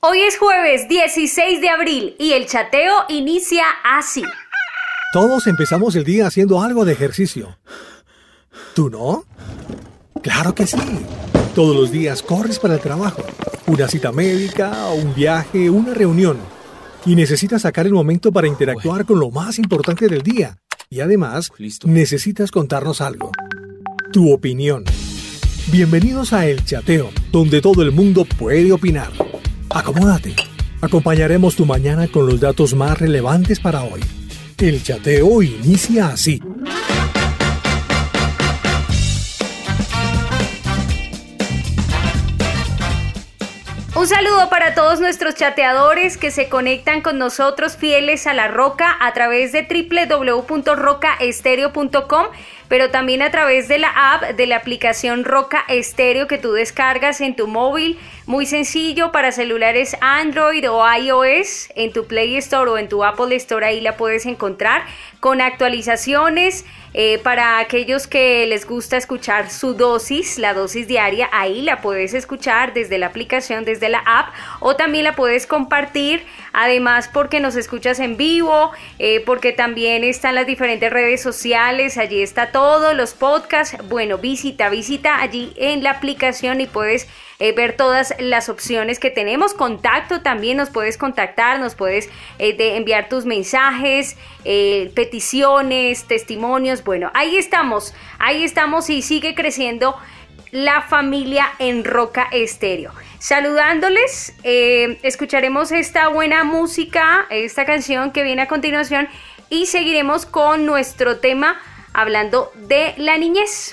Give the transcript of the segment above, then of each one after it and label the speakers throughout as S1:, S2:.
S1: Hoy es jueves 16 de abril y el chateo inicia así.
S2: Todos empezamos el día haciendo algo de ejercicio. ¿Tú no? Claro que sí. Todos los días corres para el trabajo, una cita médica, un viaje, una reunión. Y necesitas sacar el momento para interactuar con lo más importante del día. Y además, necesitas contarnos algo. Tu opinión. Bienvenidos a El Chateo, donde todo el mundo puede opinar. Acomódate. Acompañaremos tu mañana con los datos más relevantes para hoy. El chateo inicia así.
S1: Un saludo para todos nuestros chateadores que se conectan con nosotros fieles a la Roca a través de www.rocaestereo.com, pero también a través de la app de la aplicación Roca Estéreo que tú descargas en tu móvil. Muy sencillo para celulares Android o iOS, en tu Play Store o en tu Apple Store, ahí la puedes encontrar con actualizaciones eh, para aquellos que les gusta escuchar su dosis, la dosis diaria, ahí la puedes escuchar desde la aplicación, desde la app, o también la puedes compartir, además porque nos escuchas en vivo, eh, porque también están las diferentes redes sociales, allí está todo, los podcasts, bueno, visita, visita allí en la aplicación y puedes eh, ver todas las opciones que tenemos. Contacto también, nos puedes contactar, nos puedes eh, enviar tus mensajes, eh, peticiones, testimonios. Bueno, ahí estamos, ahí estamos y sigue creciendo la familia en Roca Estéreo. Saludándoles, escucharemos esta buena música, esta canción que viene a continuación y seguiremos con nuestro tema hablando de la niñez.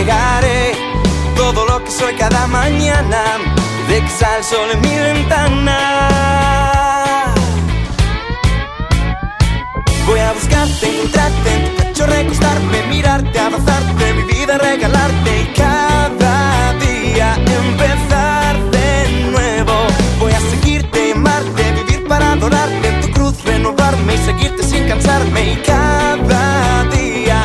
S3: entregaré todo lo que soy cada mañana, de que sale el sol en mi ventana. Voy a buscarte, encontrarte en tu recostarme, mirarte, abrazarte, mi vida regalarte y cada día empezar de nuevo. Voy a seguirte, amarte, vivir para adorarte, en tu cruz renovarme y seguirte sin cansarme y cada día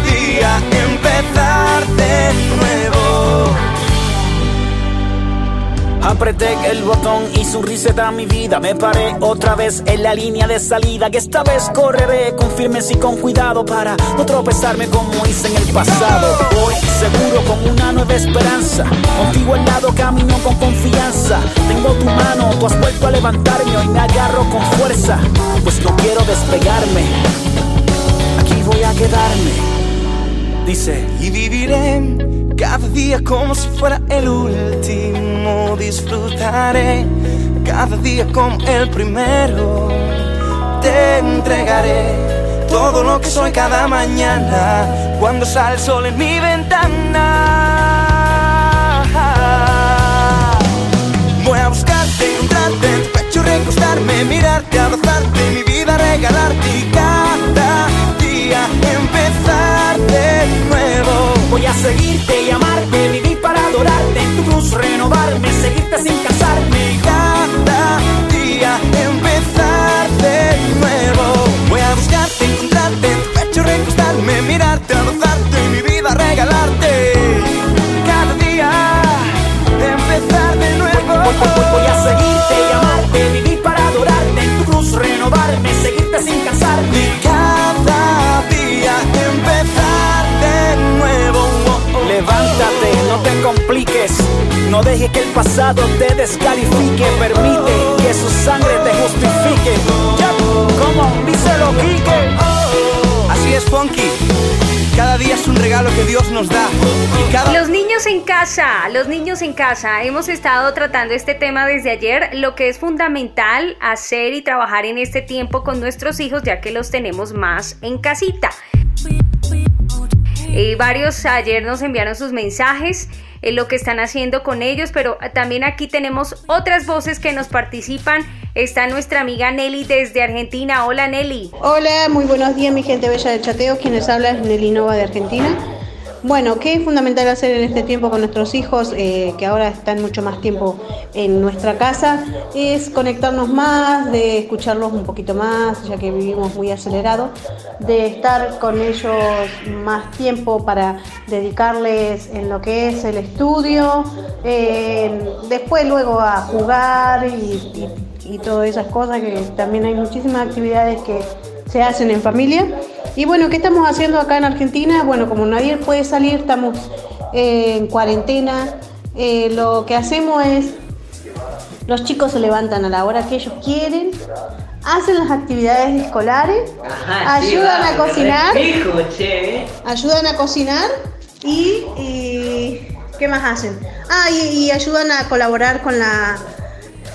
S4: Apreté el botón y su reset a mi vida. Me paré otra vez en la línea de salida. Que esta vez correré con firmes y con cuidado para no tropezarme como hice en el pasado. Hoy seguro con una nueva esperanza. Contigo al lado camino con confianza. Tengo tu mano, tú has vuelto a levantarme. Hoy me agarro con fuerza, pues no quiero despegarme. Aquí voy a quedarme. Dice.
S3: Y viviré cada día como si fuera el último. Disfrutaré cada día como el primero. Te entregaré todo lo que soy cada mañana. Cuando sale el sol en mi ventana. Voy a buscarte, encontrarte en tu pecho, recostarme, mirarte, abrazarte, mi vida regalarte
S4: Voy a seguirte y amarte, vivir para adorarte, en tu cruz renovarme, seguirte sin casarme.
S3: Cada día empezar de nuevo. Voy a buscarte, encontrarte, en tu pecho recostarme, mirarte, abrazarte, mi vida regalarte. Cada día empezar de nuevo.
S4: Voy, voy- voy- voy a seguirte y amarte, vivir para adorarte, en tu cruz renovarme, seguirte sin casarme. Te compliques. No dejes que el pasado te descalifique. Permite que su sangre te justifique. Ya, como díselo, Quique.
S3: Así es, Funky. Cada día es un regalo que Dios nos da. Y cada
S1: Los niños en casa, los niños en casa, hemos estado tratando este tema desde ayer, lo que es fundamental hacer y trabajar en este tiempo con nuestros hijos ya que los tenemos más en casita. Eh, varios ayer nos enviaron sus mensajes, eh, lo que están haciendo con ellos, pero también aquí tenemos otras voces que nos participan. Está nuestra amiga Nelly desde Argentina. Hola Nelly.
S5: Hola, muy buenos días mi gente bella del chateo, quienes habla es Nelly Nova de Argentina. Bueno, ¿qué es fundamental hacer en este tiempo con nuestros hijos, eh, que ahora están mucho más tiempo en nuestra casa? Es conectarnos más, de escucharlos un poquito más, ya que vivimos muy acelerados, de estar con ellos más tiempo para dedicarles en lo que es el estudio, eh, después luego a jugar y y todas esas cosas, que también hay muchísimas actividades que se hacen en familia. Y bueno, ¿qué estamos haciendo acá en Argentina? Bueno, como nadie puede salir, estamos eh, en cuarentena. Eh, lo que hacemos es, los chicos se levantan a la hora que ellos quieren, hacen las actividades escolares, ayudan a cocinar, ayudan a cocinar y, y ¿qué más hacen? Ah, y, y ayudan a colaborar con la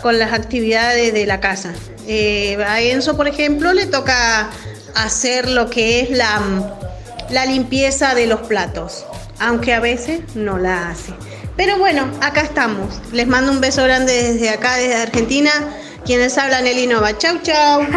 S5: con las actividades de la casa. Eh, a Enzo, por ejemplo, le toca hacer lo que es la, la limpieza de los platos, aunque a veces no la hace. Pero bueno, acá estamos. Les mando un beso grande desde acá, desde Argentina. Quienes hablan Nelly Nova. Chau, chau.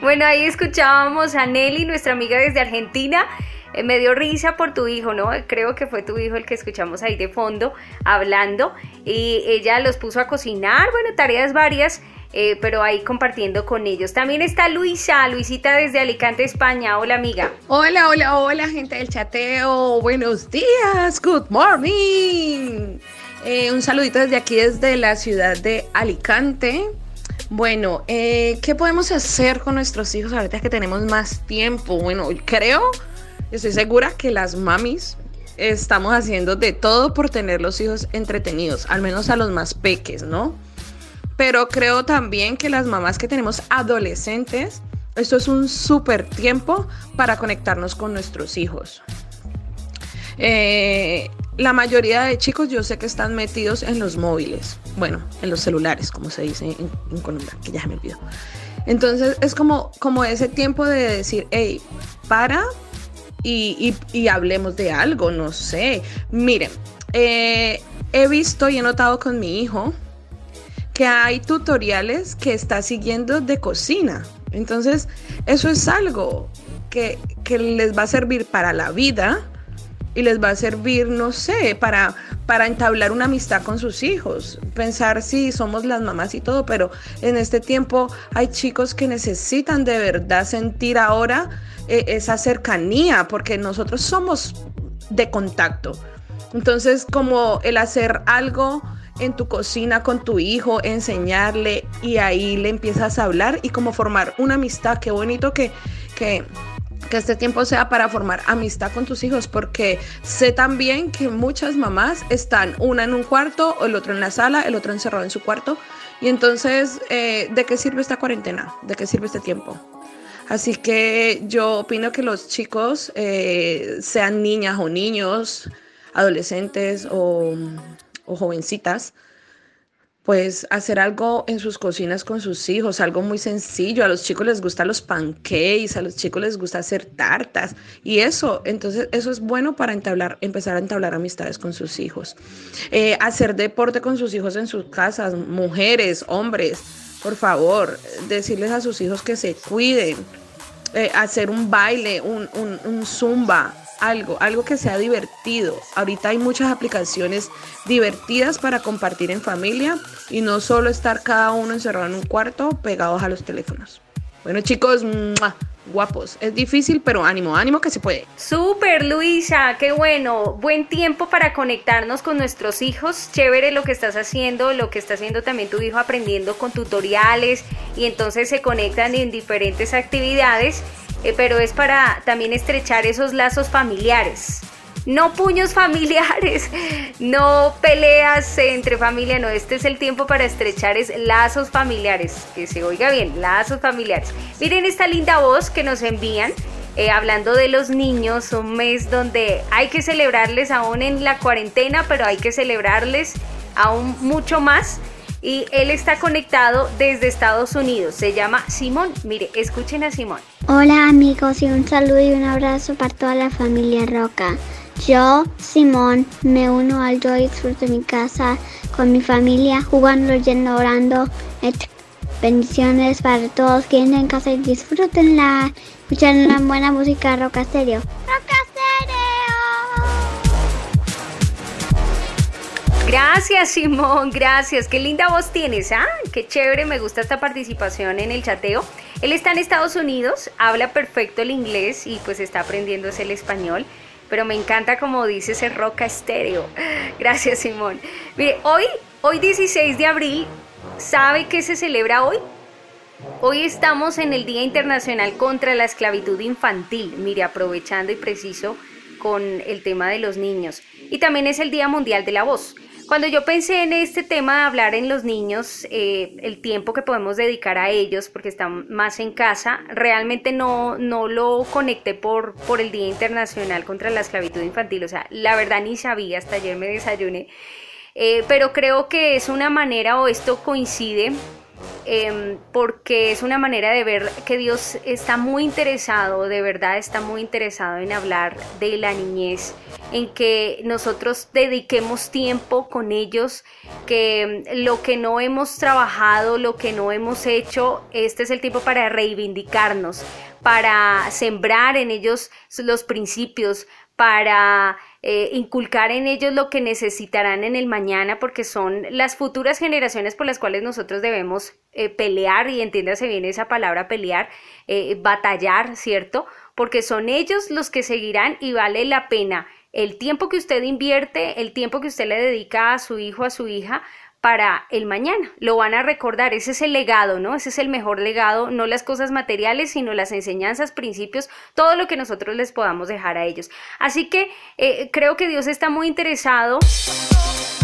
S1: Bueno, ahí escuchábamos a Nelly, nuestra amiga desde Argentina. Eh, me dio risa por tu hijo, ¿no? Creo que fue tu hijo el que escuchamos ahí de fondo hablando. Y ella los puso a cocinar, bueno, tareas varias, eh, pero ahí compartiendo con ellos. También está Luisa, Luisita desde Alicante, España. Hola, amiga.
S6: Hola, hola, hola, gente del chateo. Buenos días, good morning. Eh, un saludito desde aquí, desde la ciudad de Alicante. Bueno, ¿qué podemos hacer con nuestros hijos ahorita que tenemos más tiempo? Bueno, creo, estoy segura que las mamis estamos haciendo de todo por tener los hijos entretenidos, al menos a los más peques, ¿no? Pero creo también que las mamás que tenemos adolescentes, esto es un súper tiempo para conectarnos con nuestros hijos. Eh, la mayoría de chicos yo sé que están metidos en los móviles, bueno, en los celulares, como se dice en, Colombia, que ya me olvidó. Entonces es como, como ese tiempo de decir, hey, para y, y- y hablemos de algo, no sé. Miren, eh, he visto y he notado con mi hijo que hay tutoriales que está siguiendo de cocina. Entonces, eso es algo que, que les va a servir para la vida y les va a servir, no sé, para, para entablar una amistad con sus hijos. Pensar si somos las mamás y todo, pero en este tiempo hay chicos que necesitan de verdad sentir ahora eh, esa cercanía, porque nosotros somos de contacto. Entonces, como el hacer algo en tu cocina con tu hijo, enseñarle y ahí le empiezas a hablar y como formar una amistad. Qué bonito que, que, que este tiempo sea para formar amistad con tus hijos, porque sé también que muchas mamás están una en un cuarto, el otro en la sala, el otro encerrado en su cuarto. Y entonces, eh, ¿de qué sirve esta cuarentena? ¿De qué sirve este tiempo? Así que yo opino que los chicos, eh, sean niñas o niños, adolescentes o, o jovencitas, pues hacer algo en sus cocinas con sus hijos, algo muy sencillo. A los chicos les gustan los pancakes, a los chicos les gusta hacer tartas y eso, entonces eso es bueno para entablar, empezar a entablar amistades con sus hijos. Eh, hacer deporte con sus hijos en sus casas, mujeres, hombres. por favor, decirles a sus hijos que se cuiden, eh, hacer un baile, un, un, un zumba, algo, algo que sea divertido. Ahorita hay muchas aplicaciones divertidas para compartir en familia y no solo estar cada uno encerrado en un cuarto pegados a los teléfonos. Bueno chicos, guapos. Es difícil, pero ánimo, ánimo que se puede.
S1: Super Luisa, qué bueno. Buen tiempo para conectarnos con nuestros hijos. Chévere lo que estás haciendo, lo que está haciendo también tu hijo aprendiendo con tutoriales y entonces se conectan en diferentes actividades, eh, pero es para también estrechar esos lazos familiares no puños familiares, no peleas entre familia, no, este es el tiempo para estrechar es lazos familiares, que se oiga bien, lazos familiares. Miren esta linda voz que nos envían. Eh, hablando de los niños, un mes donde hay que celebrarles aún en la cuarentena, pero hay que celebrarles aún mucho más. Y él está conectado desde Estados Unidos. Se llama Simón. Mire, escuchen a Simón.
S7: Hola amigos y un saludo y un abrazo para toda la familia Roca. Yo, Simón, me uno al Yo Disfruto mi casa con mi familia, jugando, leyendo, orando. Bendiciones para todos que en casa y disfrútenla. Escuchen una buena música Roca Stereo. ¡Roca
S1: Gracias, Simón, gracias. Qué linda voz tienes, ¿ah? Qué chévere, me gusta esta participación en el chateo. Él está en Estados Unidos, habla perfecto el inglés y pues está aprendiendo el español pero me encanta como dice ese roca estéreo. Gracias, Simón. Mire, hoy, hoy 16 de abril, ¿sabe qué se celebra hoy? Hoy estamos en el Día Internacional contra la Esclavitud Infantil, mire, aprovechando y preciso con el tema de los niños. Y también es el Día Mundial de la Voz. Cuando yo pensé en este tema de hablar en los niños, eh, el tiempo que podemos dedicar a ellos, porque están más en casa, realmente no, no lo conecté por, por el Día Internacional contra la Esclavitud Infantil. O sea, la verdad ni sabía, hasta ayer me desayuné. Eh, pero creo que es una manera o esto coincide Em, porque es una manera de ver que Dios está muy interesado, de verdad está muy interesado en hablar de la niñez, en que nosotros dediquemos tiempo con ellos, que em, lo que no hemos trabajado, lo que no hemos hecho, este es el tiempo para reivindicarnos, para sembrar en ellos los principios, para eh, inculcar en ellos lo que necesitarán en el mañana, porque son las futuras generaciones por las cuales nosotros debemos eh, pelear, y entiéndase bien esa palabra pelear, eh, batallar, ¿cierto? Porque son ellos los que seguirán y vale la pena el tiempo que usted invierte, el tiempo que usted le dedica a su hijo, a su hija, para el mañana. Lo van a recordar, ese es el legado, ¿no? Ese es el mejor legado, no las cosas materiales, sino las enseñanzas, principios, todo lo que nosotros les podamos dejar a ellos. Así que eh, creo que Dios está muy interesado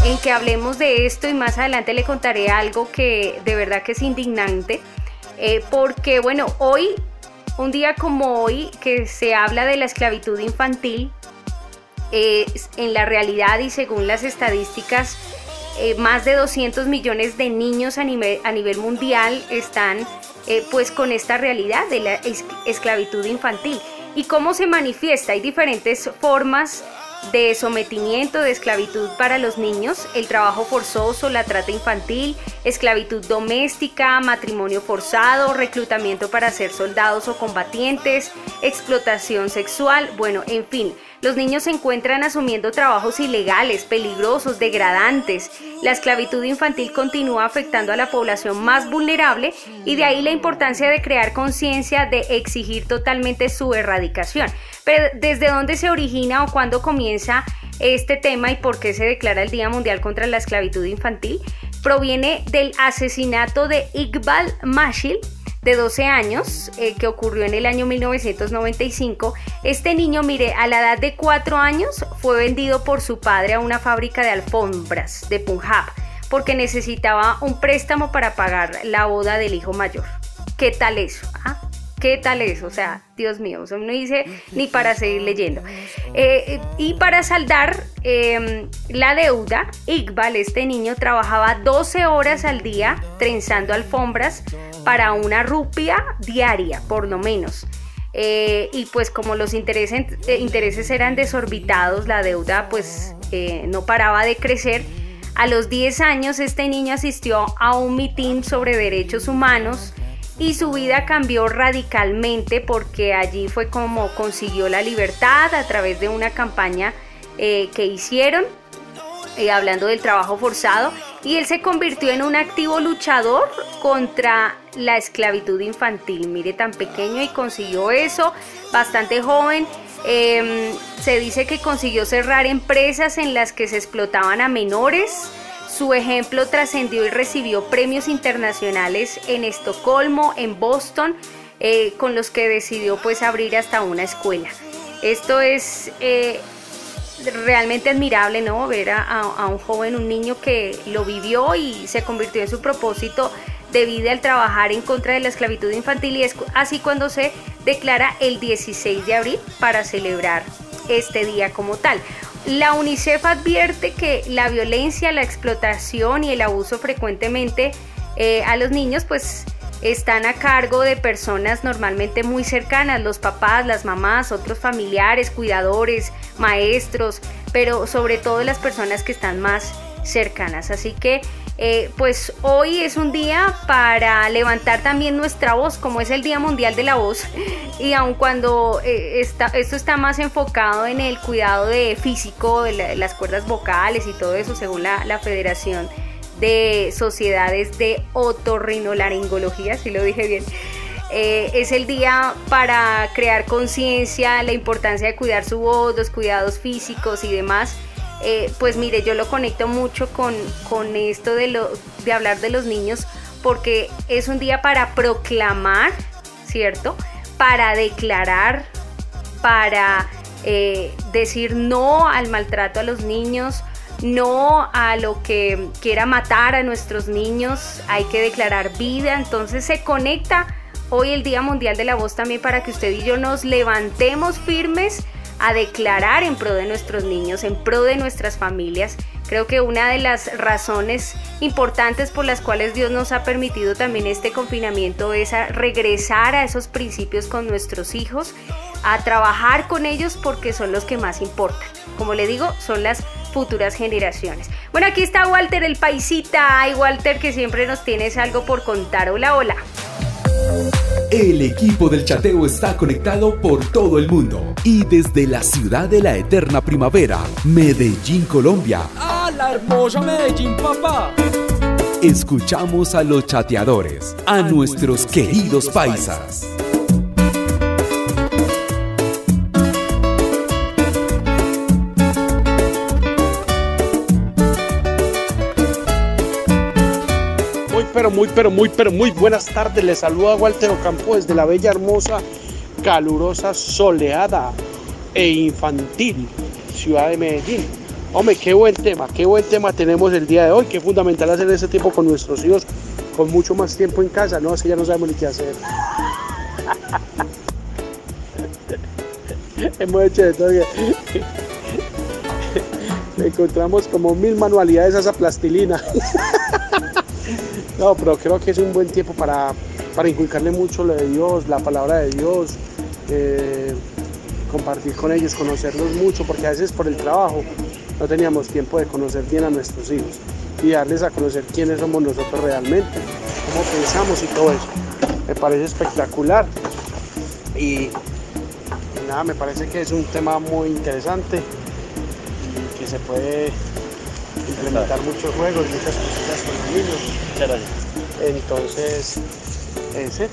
S1: en que hablemos de esto y más adelante le contaré algo que de verdad que es indignante, eh, porque bueno, hoy, un día como hoy, que se habla de la esclavitud infantil, eh, en la realidad y según las estadísticas, eh, más de 200 millones de niños a nivel, a nivel mundial están eh, pues con esta realidad de la esclavitud infantil. ¿Y cómo se manifiesta? Hay diferentes formas de sometimiento, de esclavitud para los niños, el trabajo forzoso, la trata infantil, esclavitud doméstica, matrimonio forzado, reclutamiento para ser soldados o combatientes, explotación sexual, bueno, en fin. Los niños se encuentran asumiendo trabajos ilegales, peligrosos, degradantes. La esclavitud infantil continúa afectando a la población más vulnerable y de ahí la importancia de crear conciencia de exigir totalmente su erradicación. Pero ¿desde dónde se origina o cuándo comienza este tema y por qué se declara el Día Mundial contra la Esclavitud Infantil? Proviene del asesinato de Iqbal Mashil, de 12 años eh, que ocurrió en el año 1995. Este niño, mire, a la edad de 4 años fue vendido por su padre a una fábrica de alfombras de Punjab porque necesitaba un préstamo para pagar la boda del hijo mayor. ¿Qué tal eso? Ah? ¿Qué tal eso? O sea, Dios mío, eso no dice ni para seguir leyendo. Eh, y para saldar em, la deuda, Iqbal, este niño, trabajaba 12 horas al día trenzando alfombras para una rupia diaria, por lo menos. Eh, y pues como los intereses, eh, intereses eran desorbitados, la deuda pues no paraba de crecer A los 10 años este niño asistió a un mitin sobre derechos humanos y su vida cambió radicalmente porque allí fue como consiguió la libertad a través de una campaña eh, que hicieron, eh, hablando del trabajo forzado, y él se convirtió en un activo luchador contra la esclavitud infantil. Mire, tan pequeño y consiguió eso, bastante joven. Em, se dice que consiguió cerrar empresas en las que se explotaban a menores. Su ejemplo trascendió y recibió premios internacionales en Estocolmo, en Boston, eh, con los que decidió pues abrir hasta una escuela. Esto es eh, realmente admirable, ¿no? Ver a, un joven, un niño que lo vivió y se convirtió en su propósito de vida al trabajar en contra de la esclavitud infantil y es así cuando se declara el 16 de abril para celebrar este día como tal. La UNICEF advierte que la violencia, la explotación y el abuso frecuentemente eh, a los niños pues están a cargo de personas normalmente muy cercanas, los papás, las mamás, otros familiares, cuidadores, maestros, pero sobre todo las personas que están más cercanas. Así que eh, pues hoy es un día para levantar también nuestra voz, como es el Día Mundial de la Voz, y aun cuando eh, esto está más enfocado en el cuidado de físico, de las cuerdas vocales y todo eso, según la, la Federación de Sociedades de Otorrinolaringología, si lo dije bien. Eh, es el día para crear conciencia, la importancia de cuidar su voz, los cuidados físicos y demás. Eh, pues mire, yo lo conecto mucho con, con esto de, lo, de hablar de los niños porque es un día para proclamar, ¿cierto? Para declarar, para eh, decir no al maltrato a los niños, no a lo que quiera matar a nuestros niños, hay que declarar vida, entonces se conecta hoy el Día Mundial de la Voz también para que usted y yo nos levantemos firmes a declarar en pro de nuestros niños, en pro de nuestras familias. Creo que una de las razones importantes por las cuales Dios nos ha permitido también este confinamiento es regresar a esos principios con nuestros hijos, a trabajar con ellos porque son los que más importan. Como le digo, son las futuras generaciones. Bueno, aquí está Walter el paisita. Ay, Walter, que siempre nos tienes algo por contar. Hola, hola.
S8: El equipo del chateo está conectado por todo el mundo y desde la ciudad de la eterna primavera, Medellín, Colombia.
S9: ¡Ah, la hermosa Medellín, papá!
S8: Escuchamos a los chateadores, a nuestros queridos paisas.
S10: Muy, pero muy, pero muy buenas tardes. Les saluda Walter Ocampo desde la bella, hermosa, calurosa, soleada e infantil ciudad de Medellín. Hombre, qué buen tema, qué buen tema tenemos el día de hoy. Qué fundamental hacer ese tiempo con nuestros hijos, con mucho más tiempo en casa. No, es ya no sabemos ni qué hacer. Hemos hecho de todo. Encontramos como mil manualidades a esa plastilina. No, pero creo que es un buen tiempo para, inculcarle mucho lo de Dios, la palabra de Dios, eh, compartir con ellos, conocerlos mucho, porque a veces por el trabajo no teníamos tiempo de conocer bien a nuestros hijos y darles a conocer quiénes somos nosotros realmente, cómo pensamos y todo eso. Me parece espectacular y, nada, me parece que es un tema muy interesante y que se puede implementar muchos juegos, muchas cositas con los niños. Entonces, ese.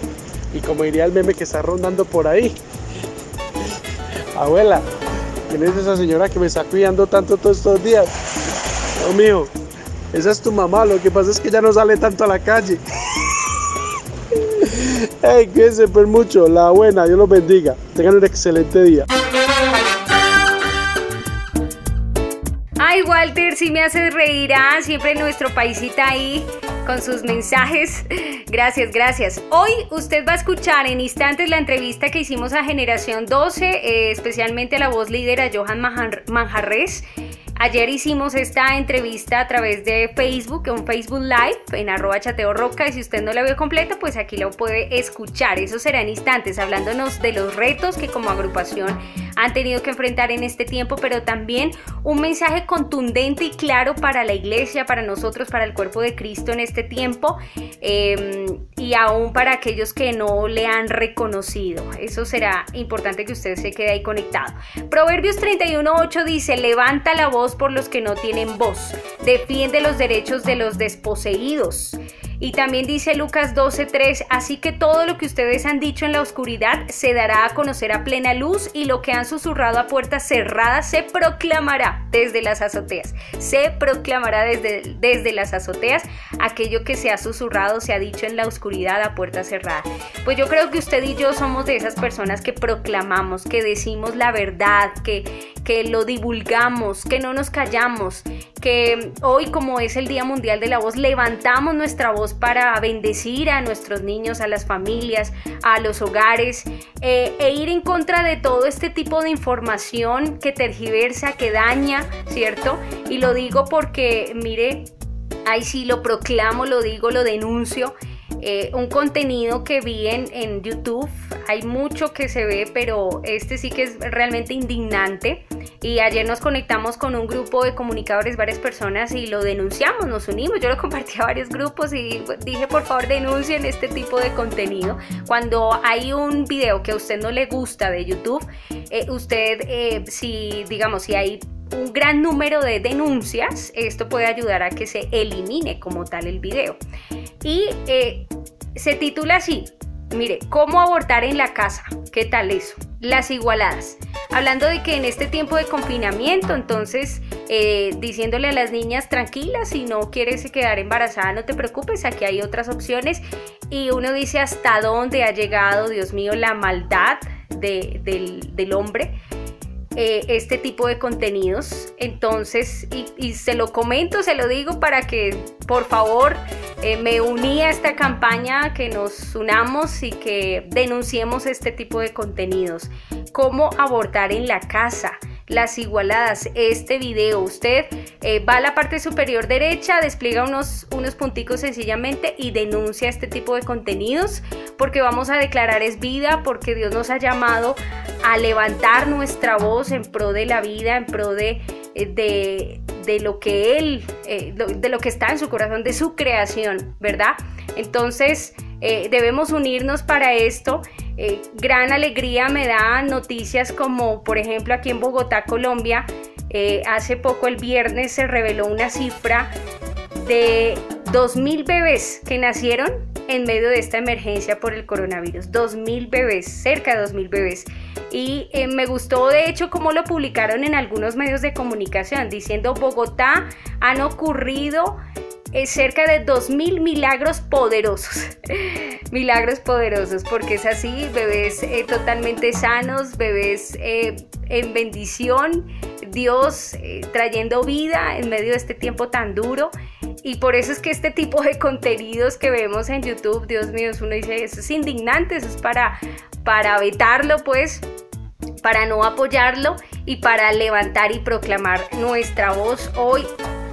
S10: Y como diría el meme que está rondando por ahí, abuela, ¿quién es esa señora que me está cuidando tanto todos estos días? No, mío, esa es tu mamá, lo que pasa es que ya no sale tanto a la calle. Hey, cuídense por mucho, la buena, Dios los bendiga. Tengan un excelente día.
S1: Walter, si me haces reír, ah, siempre nuestro paisita ahí con sus mensajes. Gracias, gracias. Hoy usted va a escuchar en instantes la entrevista que hicimos a Generación 12, eh, especialmente a la voz líder a Johan Manjarres Ayer hicimos esta entrevista a través de Facebook, un Facebook Live en arroba chateo roca y si usted no la vio completa, pues aquí lo puede escuchar. Eso será en instantes, hablándonos de los retos que como agrupación han tenido que enfrentar en este tiempo, pero también un mensaje contundente y claro para la iglesia, para nosotros, para el cuerpo de Cristo en este tiempo em, y aún para aquellos que no le han reconocido. Eso será importante que usted se quede ahí conectado. Proverbios 31.8 dice, levanta la voz por los que no tienen voz, defiende los derechos de los desposeídos. Y también dice Lucas 12:3, así que todo lo que ustedes han dicho en la oscuridad se dará a conocer a plena luz y lo que han susurrado a puertas cerradas se proclamará desde las azoteas. Se proclamará desde, desde las azoteas aquello que se ha susurrado, se ha dicho en la oscuridad a puerta cerrada. Pues yo creo que usted y yo somos de esas personas que proclamamos, que decimos la verdad, que, que lo divulgamos, que no nos callamos, que hoy como es el Día Mundial de la Voz, levantamos nuestra voz para bendecir a nuestros niños, a las familias, a los hogares eh, e ir en contra de todo este tipo de información que tergiversa, que daña, ¿cierto? Y lo digo porque, mire, ahí sí lo proclamo, lo digo, lo denuncio. Eh, un contenido que vi en, YouTube. Hay mucho que se ve, pero este sí que es realmente indignante. Y ayer nos conectamos con un grupo de comunicadores, varias personas, y lo denunciamos, nos unimos. Yo lo compartí a varios grupos y dije, por favor, denuncien este tipo de contenido. Cuando hay un video que a usted no le gusta de YouTube, eh, usted, eh, si digamos, si hay un gran número de denuncias, esto puede ayudar a que se elimine como tal el video. Y eh, se titula así, mire, ¿cómo abortar en la casa? ¿Qué tal eso? Las igualadas. Hablando de que en este tiempo de confinamiento, entonces, eh, diciéndole a las niñas tranquilas, si no quieres quedar embarazada, no te preocupes, aquí hay otras opciones. Y uno dice hasta dónde ha llegado, Dios mío, la maldad del, del hombre eh, este tipo de contenidos. Entonces, y, se lo comento, se lo digo para que por favor eh, me uní a esta campaña, que nos unamos y que denunciemos este tipo de contenidos. ¿Cómo abortar en la casa? Las igualadas. Este video, usted eh, va a la parte superior derecha, despliega unos, unos punticos sencillamente y denuncia este tipo de contenidos porque vamos a declarar es vida, porque Dios nos ha llamado a levantar nuestra voz en pro de la vida, en pro de, eh, de, de lo que Él, eh, de lo que está en su corazón, de su creación, ¿verdad? Entonces debemos unirnos para esto. Eh, gran alegría me da noticias como, por ejemplo, aquí en Bogotá, Colombia, eh, hace poco el viernes se reveló una cifra de 2.000 bebés que nacieron en medio de esta emergencia por el coronavirus. 2.000 bebés, cerca de 2.000 bebés. Y eh, me gustó de hecho cómo lo publicaron en algunos medios de comunicación, diciendo Bogotá han ocurrido es cerca de 2.000 milagros poderosos. milagros poderosos, porque es así, bebés eh, totalmente sanos, bebés eh, en bendición, Dios eh, trayendo vida en medio de este tiempo tan duro. Y por eso es que este tipo de contenidos que vemos en YouTube, Dios mío, uno dice, eso es indignante, eso es para, para vetarlo, pues, para no apoyarlo y para levantar y proclamar nuestra voz hoy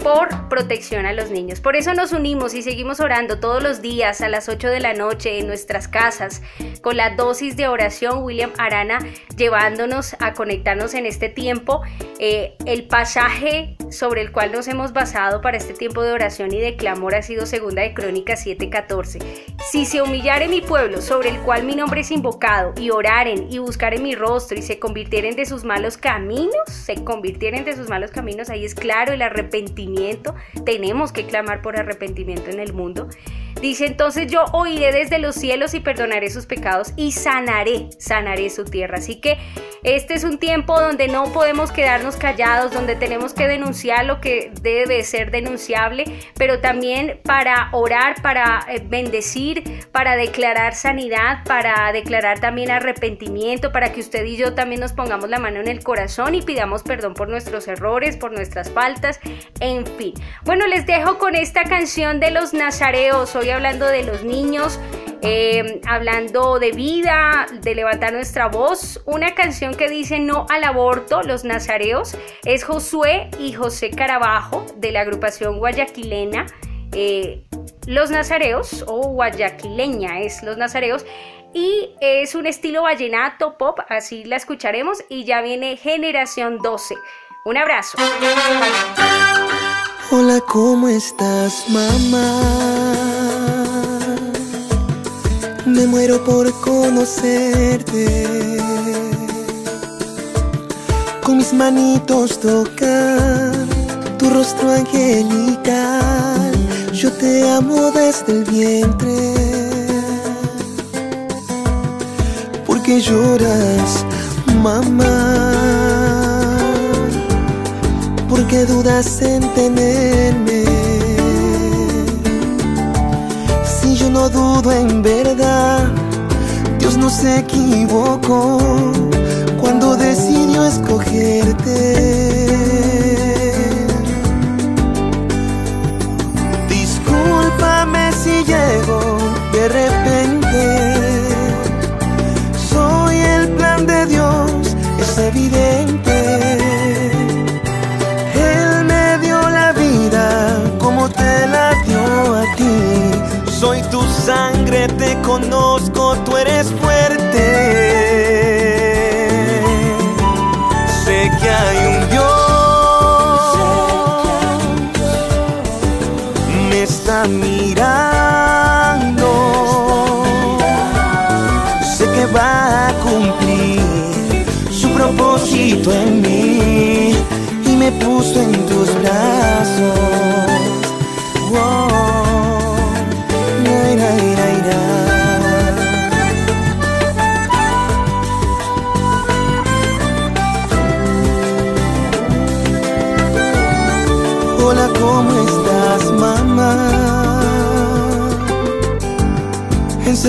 S1: por protección a los niños. Por eso nos unimos y seguimos orando todos los días a las 8 de la noche en nuestras casas con la dosis de oración William Arana llevándonos a conectarnos en este tiempo. Eh, el pasaje sobre el cual nos hemos basado para este tiempo de oración y de clamor ha sido segunda de Crónicas 7:14. Si se humillare mi pueblo sobre el cual mi nombre es invocado y oraren y buscaren mi rostro y se convirtieren de sus malos caminos, se convirtieren de sus malos caminos, ahí es claro el arrepentimiento tenemos que clamar por arrepentimiento en el mundo. Dice entonces yo oiré desde los cielos y perdonaré sus pecados y sanaré, sanaré su tierra. Así que este es un tiempo donde no podemos quedarnos callados, donde tenemos que denunciar lo que debe ser denunciable, pero también para orar, para eh, bendecir, para declarar sanidad, para declarar también arrepentimiento, para que usted y yo también nos pongamos la mano en el corazón y pidamos perdón por nuestros errores, por nuestras faltas, en fin. Bueno, les dejo con esta canción de los nazareos hablando de los niños, eh, hablando de vida, de levantar nuestra voz. Una canción que dice no al aborto, los nazareos, es Josué y José Carabajo de la agrupación guayaquilena. Eh, los Nazareos o guayaquileña es Los Nazareos y es un estilo vallenato pop, así la escucharemos y ya viene Generación 12. Un abrazo.
S3: Hola, ¿cómo estás, mamá? Me muero por conocerte. Con mis manitos tocar tu rostro angelical. Yo te amo desde el vientre. Porque lloras, mamá. Porque dudas en tenerme en verdad, Dios no se equivocó cuando decidió escogerte. Discúlpame si llego de repente. Sangre, te conozco, tú eres fuerte. Sé que hay un Dios, me está mirando. Sé que va a cumplir su propósito en mí y me puso en tus brazos.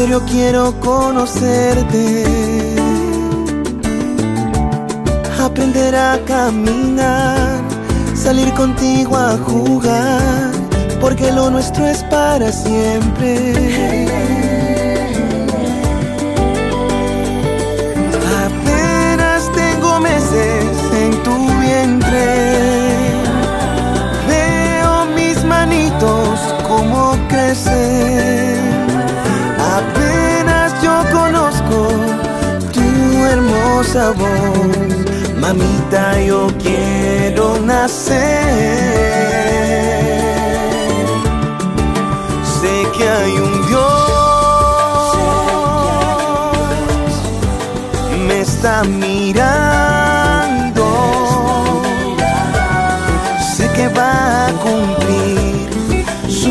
S3: Serio quiero conocerte. Aprender a caminar, salir contigo a jugar, porque lo nuestro es para siempre. Apenas tengo meses en tu vientre cómo crecer. Apenas voz, mamita, yo quiero nacer. Sé que hay un Dios, me está mirando, sé que va a cumplir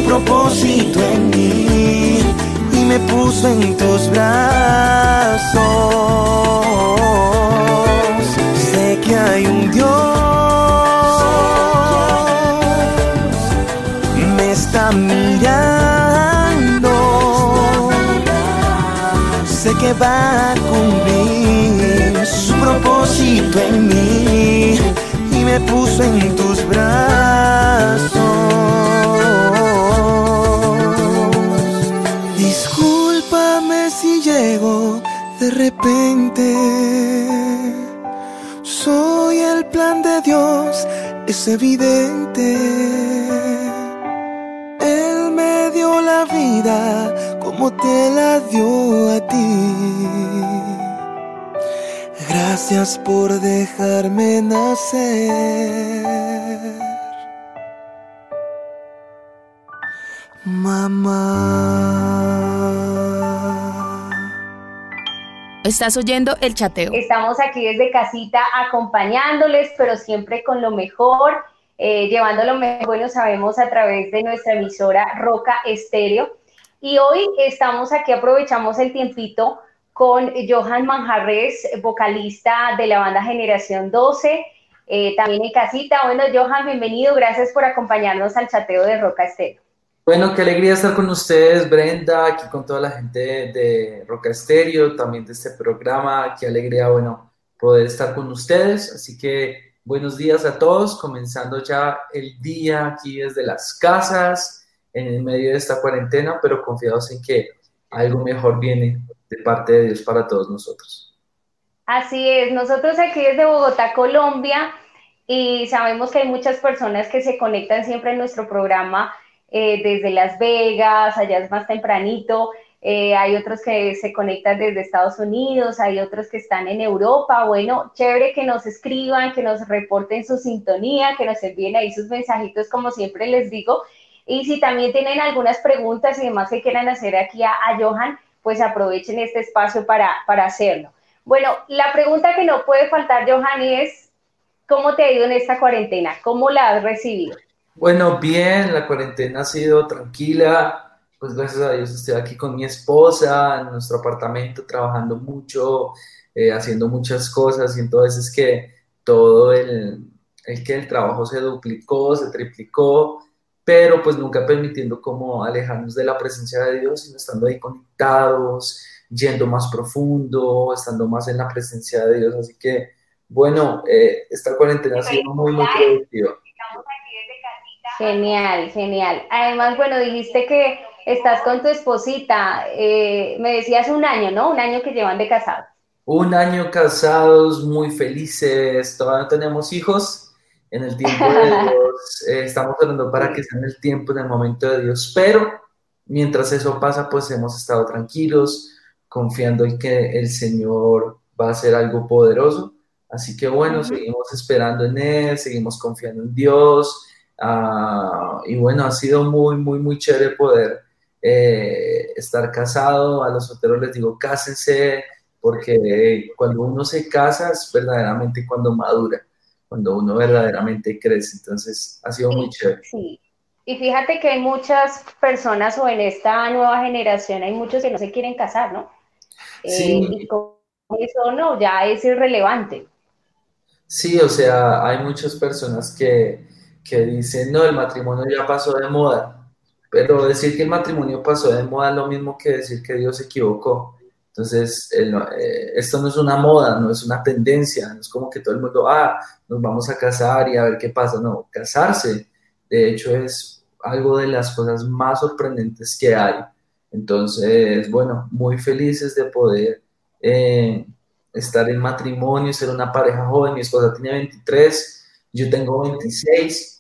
S3: propósito en mí y me puso en tus brazos. Hay un Dios, me está mirando. Sé que va a cumplir su propósito en mí y me puso en tus brazos. de repente. Es evidente. Él me dio la vida como te la dio a ti. Gracias por dejarme nacer. Mamá.
S11: Estás oyendo el chateo.
S1: Estamos aquí desde casita acompañándoles, pero siempre con lo mejor, eh, llevando lo mejor, bueno, sabemos a través de nuestra emisora Roca Estéreo. Y hoy estamos aquí, aprovechamos el tiempito con Johan Manjarres, vocalista de la banda Generación 12, eh, también en casita. Bueno, Johan, bienvenido, gracias por acompañarnos al chateo de Roca Estéreo.
S12: Bueno, qué alegría estar con ustedes, Brenda, aquí con toda la gente de Roca Estéreo, también de este programa. Qué alegría, bueno, poder estar con ustedes. Así que buenos días a todos, comenzando ya el día aquí desde las casas. en medio de esta cuarentena, pero confiados en que algo mejor viene de parte de Dios para todos nosotros.
S1: Así es, nosotros aquí desde Bogotá, Colombia, y sabemos que hay muchas personas que se conectan siempre en nuestro programa eh, desde Las Vegas, allá es más tempranito, eh, hay otros que se conectan desde Estados Unidos, hay otros que están en Europa. Bueno, chévere que nos escriban, que nos reporten su sintonía, que nos envíen ahí sus mensajitos, como siempre les digo. Y si también tienen algunas preguntas y demás que quieran hacer aquí a, Johan, pues aprovechen este espacio para, para hacerlo. Bueno, la pregunta que no puede faltar, Johan, es, ¿cómo te ha ido en esta cuarentena? ¿Cómo la has recibido?
S12: Bueno, bien, la cuarentena ha sido tranquila, pues gracias a Dios estoy aquí con mi esposa en nuestro apartamento trabajando mucho, eh, haciendo muchas cosas y entonces es que todo el, el que el trabajo se duplicó, se triplicó, pero pues nunca permitiendo como alejarnos de la presencia de Dios, sino estando ahí conectados, yendo más profundo, estando más en la presencia de Dios. Así que, bueno, eh, esta cuarentena ha sido muy, muy productiva.
S1: Genial, genial. Además, bueno, dijiste que estás con tu esposita, eh, me decías un año, ¿no? Un año que llevan de casados.
S12: Un año casados, muy felices, todavía no tenemos hijos. En el tiempo de Dios, eh, estamos orando para que sea en el tiempo, en el momento de Dios, pero mientras eso pasa, pues hemos estado tranquilos, confiando en que el Señor va a hacer algo poderoso. Así que bueno, seguimos esperando en Él, seguimos confiando en Dios. Ah, y bueno, ha sido muy, muy, muy chévere poder eh, estar casado, a los solteros les digo, cásense, porque cuando uno se casa es verdaderamente cuando madura, cuando uno verdaderamente crece, entonces ha sido muy chévere.
S1: Sí. Y fíjate que hay muchas personas o en esta nueva generación hay muchos que no se quieren casar, ¿no? Sí. Eh, y con eso no, ya es irrelevante.
S12: Sí, o sea, hay muchas personas que, que dicen, no, el matrimonio ya pasó de moda. Pero decir que el matrimonio pasó de moda es lo mismo que decir que Dios se equivocó. Entonces, eh, esto no es una moda, no es una tendencia, no es como que todo el mundo, ah, nos vamos a casar y a ver qué pasa. No, casarse, de hecho, es algo de las cosas más sorprendentes que hay. Entonces, bueno, muy felices de poder eh, estar en matrimonio, ser una pareja joven. Mi esposa tiene 23, yo tengo 26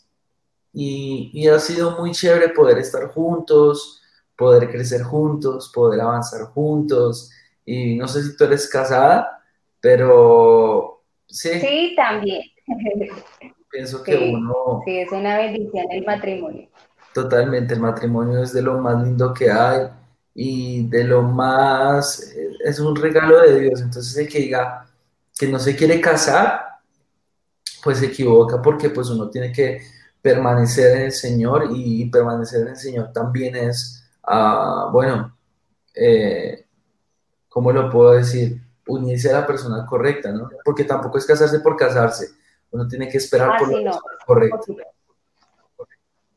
S12: y, ha sido muy chévere poder estar juntos, poder crecer juntos, poder avanzar juntos. Y no sé si tú eres casada, pero sí.
S1: Sí, también.
S12: Pienso que uno...
S1: Sí, es una bendición el matrimonio.
S12: Totalmente, el matrimonio es de lo más lindo que hay y de lo más, es un regalo de Dios. Entonces el que diga que no se quiere casar, pues se equivoca porque pues uno tiene que permanecer en el Señor y permanecer en el Señor también es, uh, bueno, eh, ¿cómo lo puedo decir? Unirse a la persona correcta, ¿no? Porque tampoco es casarse por casarse, uno tiene que esperar ah, por la persona correcta.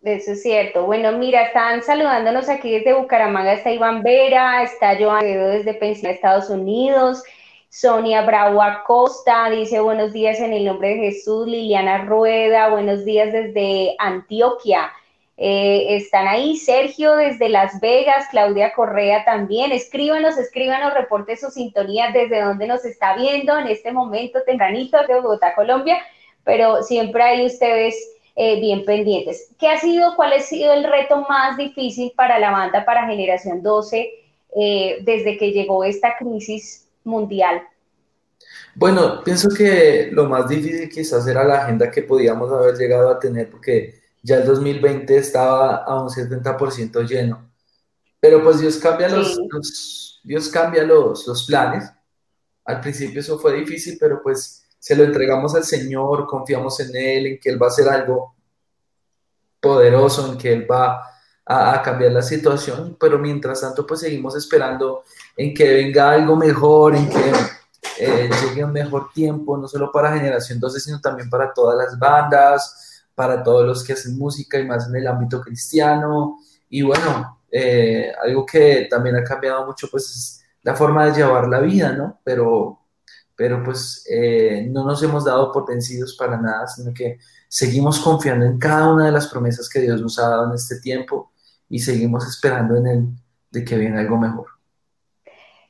S1: Eso es cierto. Bueno, mira, están saludándonos aquí desde Bucaramanga, está Iván Vera, está Joan desde Pensilvania, Estados Unidos, Sonia Bravo Acosta dice buenos días en el nombre de Jesús. Liliana Rueda, buenos días desde Antioquia. Eh, están ahí Sergio desde Las Vegas, Claudia Correa también. Escríbanos, escríbanos, reporte su sintonía desde donde nos está viendo en este momento tempranito de Bogotá, Colombia, pero siempre hay ustedes eh, bien pendientes. ¿Qué ha sido, cuál ha sido el reto más difícil para la banda, para Generación 12, eh, desde que llegó esta crisis mundial?
S12: Bueno, pienso que lo más difícil quizás era la agenda que podíamos haber llegado a tener porque ya el 2020 estaba a un 70% lleno. Pero pues Dios cambia, los, Dios cambia los, los planes. Al principio eso fue difícil, pero pues se lo entregamos al Señor, confiamos en Él, en que Él va a hacer algo poderoso, en que Él va a, cambiar la situación, pero mientras tanto pues seguimos esperando en que venga algo mejor, en que eh, llegue un mejor tiempo, no solo para Generación 12, sino también para todas las bandas, para todos los que hacen música y más en el ámbito cristiano. Y bueno, eh, algo que también ha cambiado mucho pues es la forma de llevar la vida, ¿no? Pero, pero pues eh, no nos hemos dado por vencidos para nada, sino que seguimos confiando en cada una de las promesas que Dios nos ha dado en este tiempo y seguimos esperando en Él de que viene algo mejor.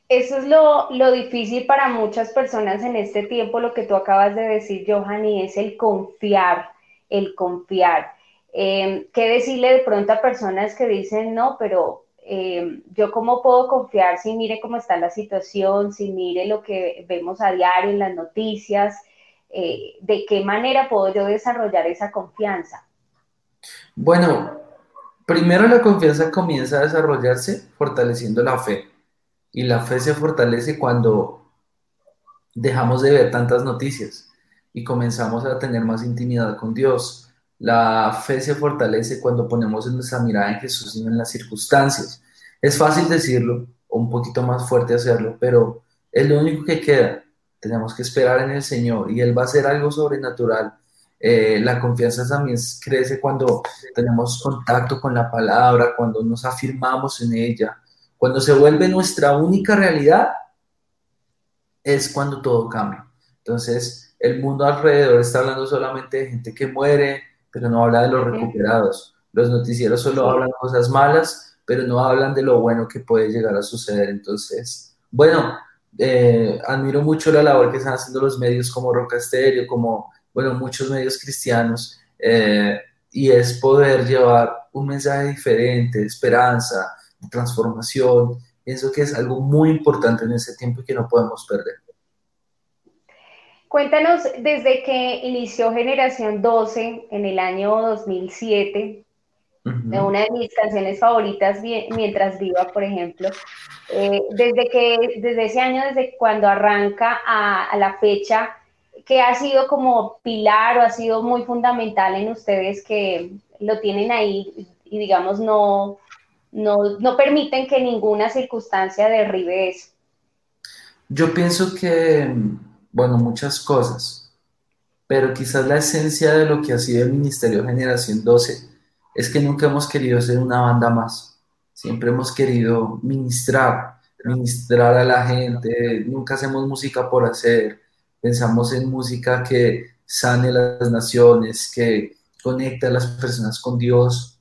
S1: Eso es lo, lo, difícil para muchas personas en este tiempo, lo que tú acabas de decir, Johanny, es el confiar, el confiar. Eh, ¿Qué decirle de pronto a personas que dicen, no, pero eh, yo cómo puedo confiar si mire cómo está la situación, si mire lo que vemos a diario en las noticias, eh, de qué manera puedo yo desarrollar esa confianza?
S12: Bueno, primero la confianza comienza a desarrollarse fortaleciendo la fe y la fe se fortalece cuando dejamos de ver tantas noticias y comenzamos a tener más intimidad con Dios. La fe se fortalece cuando ponemos nuestra mirada en Jesús y no en las circunstancias. Es fácil decirlo, o un poquito más fuerte hacerlo, pero es lo único que queda. Tenemos que esperar en el Señor y Él va a hacer algo sobrenatural. Eh, la confianza también crece cuando tenemos contacto con la palabra, cuando nos afirmamos en ella, cuando se vuelve nuestra única realidad, es cuando todo cambia. Entonces, el mundo alrededor está hablando solamente de gente que muere, pero no habla de los recuperados. Los noticieros solo hablan cosas malas, pero no hablan de lo bueno que puede llegar a suceder. Entonces, bueno, eh, admiro mucho la labor que están haciendo los medios como Roca Estéreo, como, bueno, muchos medios cristianos, eh, y es poder llevar un mensaje diferente, de esperanza, transformación. Pienso que es algo muy importante en ese tiempo y que no podemos perder.
S1: Cuéntanos, desde que inició Generación 12 en el año 2007, una de mis canciones favoritas, Mientras Viva, por ejemplo, eh, desde que, desde ese año, desde cuando arranca a, a, la fecha, que ha sido como pilar o ha sido muy fundamental en ustedes que lo tienen ahí y digamos no, no, no permiten que ninguna circunstancia derribe eso.
S12: Yo pienso que, bueno, muchas cosas, pero quizás la esencia de lo que ha sido el Ministerio Generación 12 es que nunca hemos querido ser una banda más, siempre hemos querido ministrar, ministrar a la gente, nunca hacemos música por hacer, pensamos en música que sane las naciones, que conecta a las personas con Dios.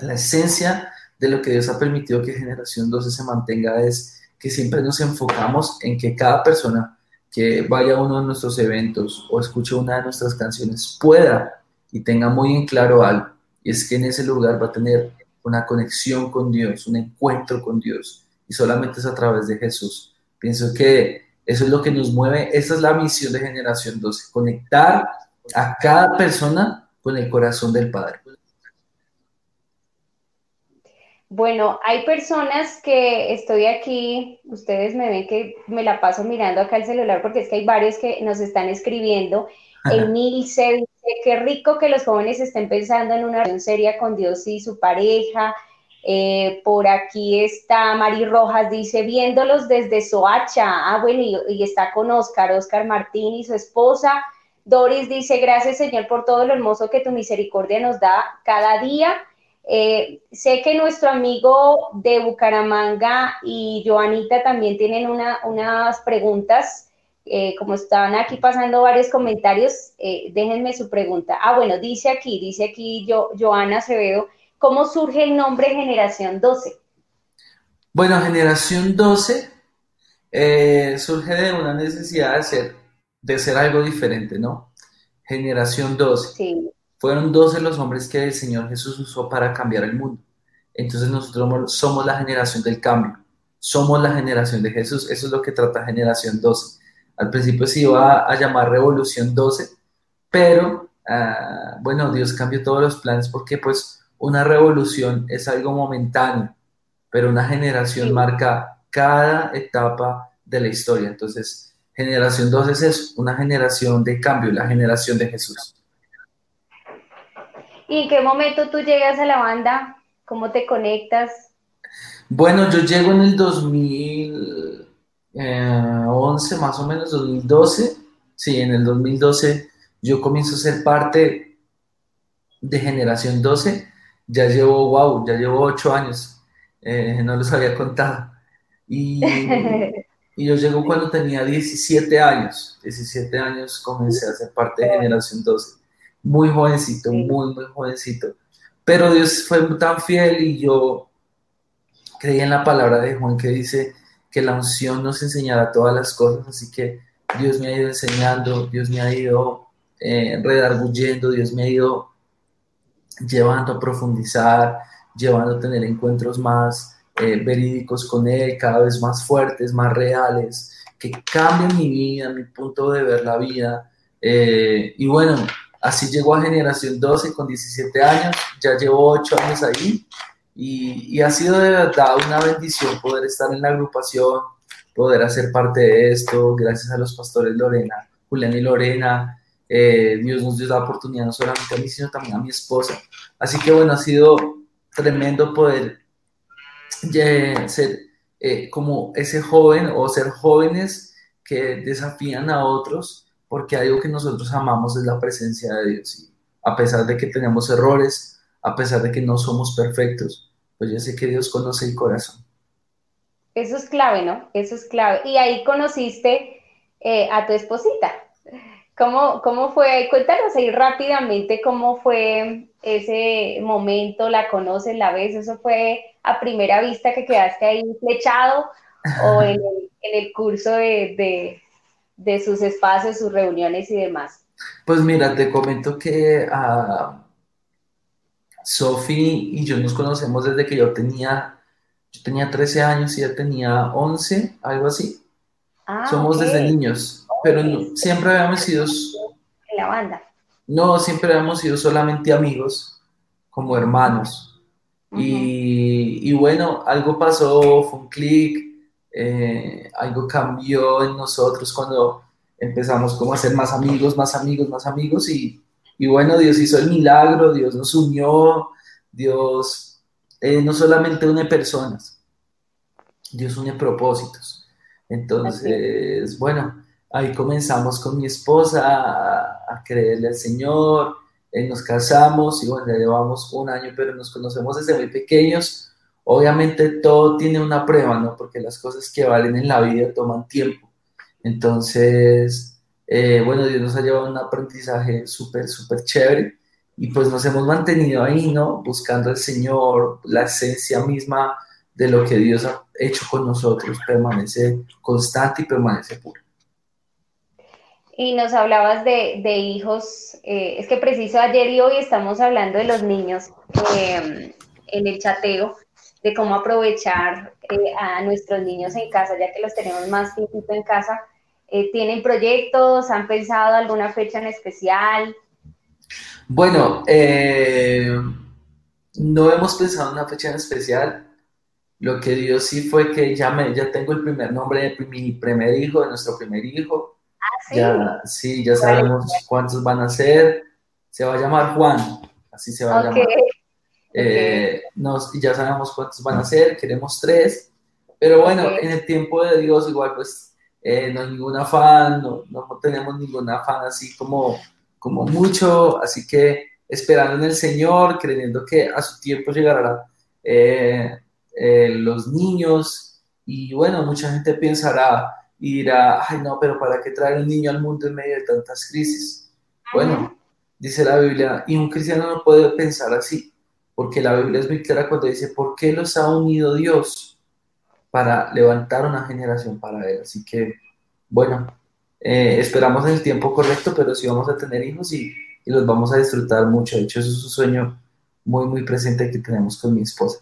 S12: La esencia de lo que Dios ha permitido que Generación 12 se mantenga es que siempre nos enfocamos en que cada persona que vaya a uno de nuestros eventos o escuche una de nuestras canciones pueda y tenga muy en claro algo, y es que en ese lugar va a tener una conexión con Dios, un encuentro con Dios, y solamente es a través de Jesús. Pienso que eso es lo que nos mueve, esa es la misión de Generación 12, conectar a cada persona con el corazón del Padre.
S1: Bueno, hay personas que estoy aquí, ustedes me ven que me la paso mirando acá el celular porque es que hay varios que nos están escribiendo. Emilce dice, qué rico que los jóvenes estén pensando en una relación seria con Dios y su pareja. Eh, por aquí está Mari Rojas, dice, viéndolos desde Soacha. Ah, bueno, y, está con Oscar, Oscar Martín y su esposa. Doris dice, gracias Señor por todo lo hermoso que tu misericordia nos da cada día. Eh, sé que nuestro amigo de Bucaramanga y Joanita también tienen unas preguntas. Eh, como estaban aquí pasando varios comentarios, déjenme su pregunta. Ah, bueno, dice aquí, dice aquí yo, Joana Acevedo, ¿cómo surge el nombre Generación 12?
S12: Bueno, Generación 12 surge de una necesidad de ser, de ser algo diferente, ¿no? Generación 12. Sí. Fueron 12 los hombres que el Señor Jesús usó para cambiar el mundo. Entonces nosotros somos la generación del cambio. Somos la generación de Jesús. Eso es lo que trata Generación 12. Al principio se iba a, llamar Revolución 12, pero ah, bueno, Dios cambió todos los planes porque pues una revolución es algo momentáneo, pero una generación marca cada etapa de la historia. Entonces, generación 12 es una generación de cambio, la generación de Jesús.
S1: ¿Y en qué momento tú llegas a la banda? ¿Cómo te conectas?
S12: Bueno, yo llego en el 2011, eh, más o menos, 2012. Sí, en el 2012 yo comienzo a ser parte de Generación 12. Ya llevo, wow, ya llevo ocho años. Eh, no los había contado. Y, y yo llego cuando tenía 17 años. 17 años comencé a ser parte de Generación 12 muy jovencito, muy, muy jovencito. pero Dios fue tan fiel y yo creí en la palabra de Juan que dice que la unción nos enseñará todas las cosas, así que Dios me ha ido enseñando, Dios me ha ido eh, redarguyendo, Dios me ha ido llevando a profundizar, llevando a tener encuentros más eh, verídicos con Él, cada vez más fuertes, más reales, que cambien mi vida, mi punto de ver la vida. Eh, y bueno, así llegó a Generación 12 con 17 años, ya llevo 8 años ahí y, y ha sido de verdad una bendición poder estar en la agrupación, poder hacer parte de esto, gracias a los pastores Lorena, Julián y Lorena. Eh, Dios nos dio la oportunidad no solamente a mí, sino también a mi esposa. Así que bueno, ha sido tremendo poder ser eh, como ese joven o ser jóvenes que desafían a otros, porque algo que nosotros amamos es la presencia de Dios. Y a pesar de que tenemos errores, a pesar de que no somos perfectos, pues yo sé que Dios conoce el corazón.
S1: Eso es clave, ¿no? Eso es clave. Y ahí conociste eh, a tu esposita. ¿Cómo, ¿Cómo fue? Cuéntanos ahí rápidamente cómo fue ese momento, la conoces, la ves, eso fue a primera vista que quedaste ahí flechado o en el, curso de, sus espacios, sus reuniones y demás.
S12: Pues mira, te comento que uh, Sofi y yo nos conocemos desde que yo tenía, yo tenía 13 años y ella tenía 11, algo así. Ah, Somos desde niños, pero siempre habíamos sido...
S1: En la banda.
S12: No, siempre hemos sido solamente amigos, como hermanos. y, bueno, algo pasó, fue un clic, eh, algo cambió en nosotros cuando empezamos como a ser más amigos, más amigos, más amigos y, bueno, Dios hizo el milagro, Dios nos unió, Dios eh, no solamente une personas, Dios une propósitos. Entonces, bueno, ahí comenzamos con mi esposa a creerle al Señor, eh, nos casamos y bueno, ya llevamos un año, pero nos conocemos desde muy pequeños. Obviamente todo tiene una prueba, ¿no? Porque las cosas que valen en la vida toman tiempo. Entonces, eh, bueno, Dios nos ha llevado un aprendizaje súper, súper chévere y pues nos hemos mantenido ahí, ¿no? Buscando al Señor, la esencia misma de lo que Dios ha hecho con nosotros permanece constante y permanece pura
S1: y nos hablabas de, hijos, eh, es que preciso ayer y hoy estamos hablando de los niños em, en el chateo, de cómo aprovechar eh, a nuestros niños en casa, ya que los tenemos más tiempo en casa. Eh, ¿Tienen proyectos? ¿Han pensado alguna fecha en especial?
S12: Bueno, no hemos pensado en una fecha en especial. Lo que dio sí fue que ya, me, ya tengo el primer nombre de mi primer hijo, de nuestro primer hijo ¿sí? Ya, sí, ya sabemos cuántos van a ser. Se va a llamar Juan, así se va a llamar. Eh, ya sabemos cuántos van a ser, queremos tres. Pero bueno, en el tiempo de Dios, igual, pues eh, no hay ningún afán, no, no, tenemos ningún afán así como, como mucho. Así que esperando en el Señor, creyendo que a su tiempo llegará eh, los niños. Y bueno, mucha gente pensará, y dirá, ay no, pero ¿para qué traer un niño al mundo en medio de tantas crisis? Bueno, dice la Biblia, y un cristiano no puede pensar así, porque la Biblia es muy clara cuando dice, ¿por qué los ha unido Dios para levantar una generación para Él? Así que, bueno, eh, esperamos en el tiempo correcto, pero sí vamos a tener hijos y, y los vamos a disfrutar mucho. De hecho, eso es un sueño muy, muy presente que tenemos con mi esposa.